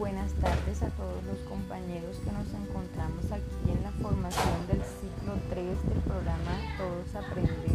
buenas tardes a todos los compañeros que nos encontramos aquí en la formación del ciclo 3 del programa Todos Aprender